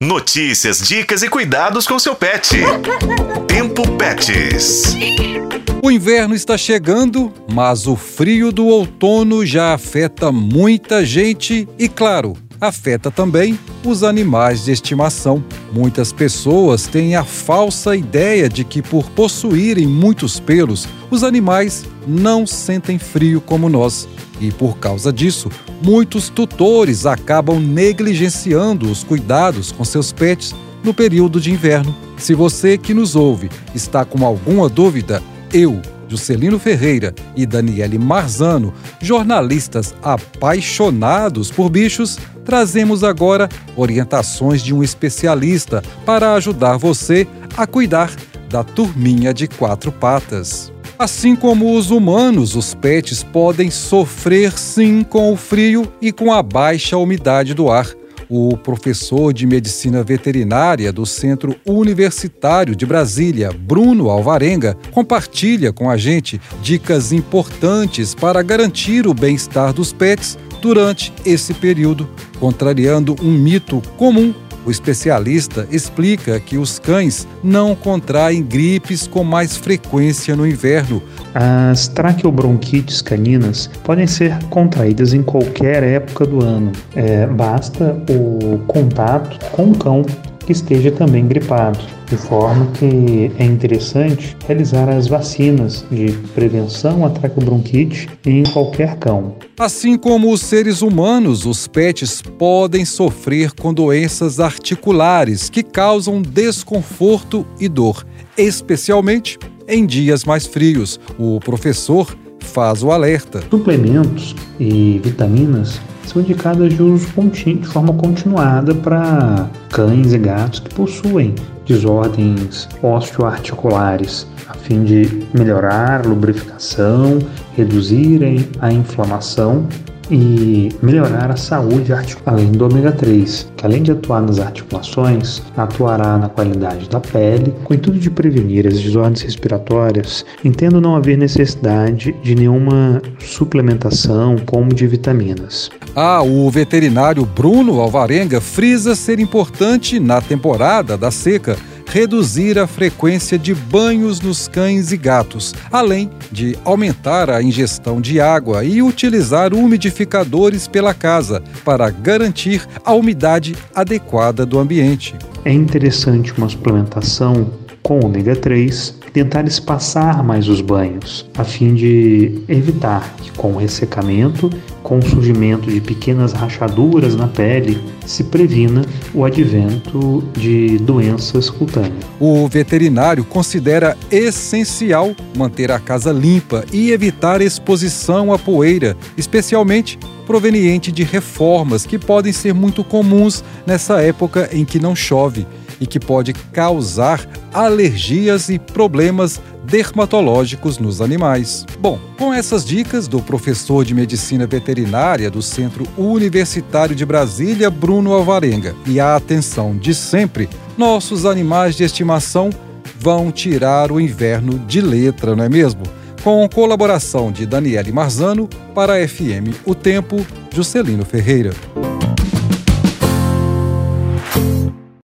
Notícias, dicas e cuidados com seu pet. Tempo Pets. O inverno está chegando, mas o frio do outono já afeta muita gente e, claro, afeta também os animais de estimação. Muitas pessoas têm a falsa ideia de que, por possuírem muitos pelos, os animais não sentem frio como nós. E por causa disso, muitos tutores acabam negligenciando os cuidados com seus pets no período de inverno. Se você que nos ouve está com alguma dúvida, eu, Juscelino Ferreira e Daniele Marzano, jornalistas apaixonados por bichos, trazemos agora orientações de um especialista para ajudar você a cuidar da turminha de quatro patas. Assim como os humanos, os pets podem sofrer sim com o frio e com a baixa umidade do ar. O professor de medicina veterinária do Centro Universitário de Brasília, Bruno Alvarenga, compartilha com a gente dicas importantes para garantir o bem-estar dos pets durante esse período, contrariando um mito comum o especialista explica que os cães não contraem gripes com mais frequência no inverno. As traqueobronquites caninas podem ser contraídas em qualquer época do ano. É, basta o contato com o cão que esteja também gripado, de forma que é interessante realizar as vacinas de prevenção à traqueobronquite em qualquer cão. Assim como os seres humanos, os pets podem sofrer com doenças articulares que causam desconforto e dor, especialmente em dias mais frios. O professor faz o alerta. Suplementos e vitaminas são indicadas de uso de forma continuada para cães e gatos que possuem desordens osteoarticulares, a fim de melhorar a lubrificação, reduzir a inflamação e melhorar a saúde articular, além do ômega 3, que além de atuar nas articulações, atuará na qualidade da pele, com o intuito de prevenir as desordens respiratórias, entendo não haver necessidade de nenhuma suplementação como de vitaminas. Ah, o veterinário Bruno Alvarenga frisa ser importante na temporada da seca reduzir a frequência de banhos nos cães e gatos, além de aumentar a ingestão de água e utilizar umidificadores pela casa para garantir a umidade adequada do ambiente. É interessante uma suplementação com ômega 3 tentar espaçar mais os banhos, a fim de evitar que com o ressecamento, com o surgimento de pequenas rachaduras na pele, se previna o advento de doenças cutâneas. O veterinário considera essencial manter a casa limpa e evitar exposição à poeira, especialmente proveniente de reformas que podem ser muito comuns nessa época em que não chove e que pode causar alergias e problemas dermatológicos nos animais. Bom, com essas dicas do professor de medicina veterinária do Centro Universitário de Brasília, Bruno Alvarenga, e a atenção de sempre, nossos animais de estimação vão tirar o inverno de letra, não é mesmo? Com colaboração de Daniele Marzano para a FM O Tempo, Juscelino Ferreira.